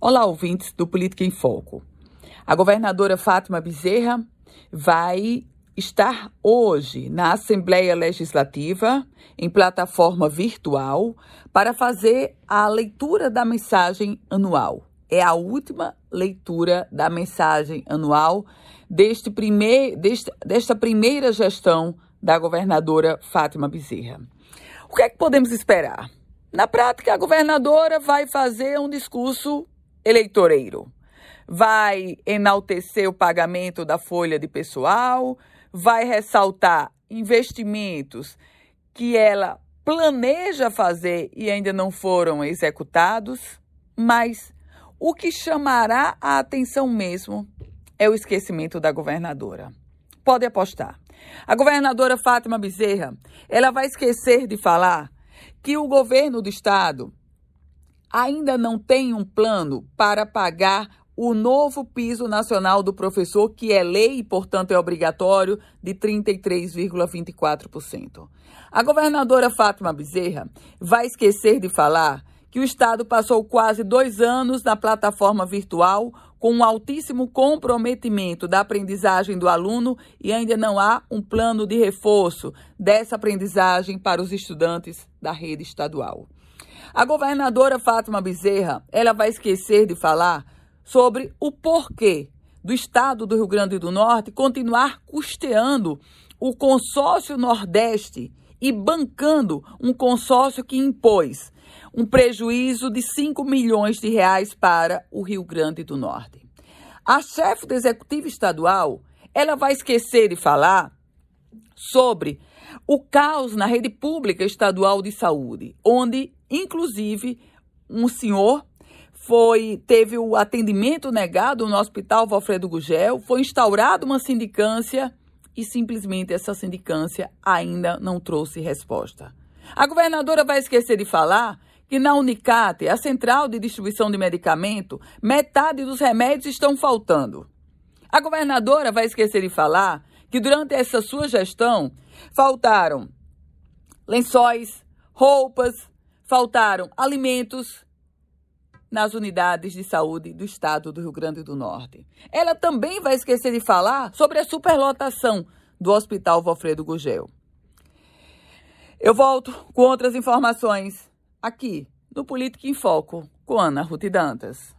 Olá, ouvintes do Política em Foco. A governadora Fátima Bezerra vai estar hoje na Assembleia Legislativa, em plataforma virtual, para fazer a leitura da mensagem anual. É a última leitura da mensagem anual deste primeir, deste, desta primeira gestão da governadora Fátima Bezerra. O que é que podemos esperar? Na prática, a governadora vai fazer um discurso eleitoreiro. Vai enaltecer o pagamento da folha de pessoal, vai ressaltar investimentos que ela planeja fazer e ainda não foram executados, mas o que chamará a atenção mesmo é o esquecimento da governadora. Pode apostar. A governadora Fátima Bezerra, ela vai esquecer de falar que o governo do estado ainda não tem um plano para pagar o novo piso nacional do professor, que é lei e, portanto, é obrigatório, de 33,24%. A governadora Fátima Bezerra vai esquecer de falar que o Estado passou quase dois anos na plataforma virtual com um altíssimo comprometimento da aprendizagem do aluno e ainda não há um plano de reforço dessa aprendizagem para os estudantes da rede estadual. A governadora Fátima Bezerra, ela vai esquecer de falar sobre o porquê do estado do Rio Grande do Norte continuar custeando o consórcio Nordeste e bancando um consórcio que impôs um prejuízo de 5 milhões de reais para o Rio Grande do Norte. A chefe do executivo estadual, ela vai esquecer de falar sobre o caos na rede pública estadual de saúde, onde Inclusive, um senhor foi teve o atendimento negado no Hospital Valfredo Gugel, foi instaurada uma sindicância e simplesmente essa sindicância ainda não trouxe resposta. A governadora vai esquecer de falar que na Unicate, a central de distribuição de medicamento, metade dos remédios estão faltando. A governadora vai esquecer de falar que durante essa sua gestão faltaram lençóis, roupas, faltaram alimentos nas unidades de saúde do estado do Rio Grande do Norte. Ela também vai esquecer de falar sobre a superlotação do Hospital Valfredo Gugel. Eu volto com outras informações aqui no Política em Foco com Ana Ruth Dantas.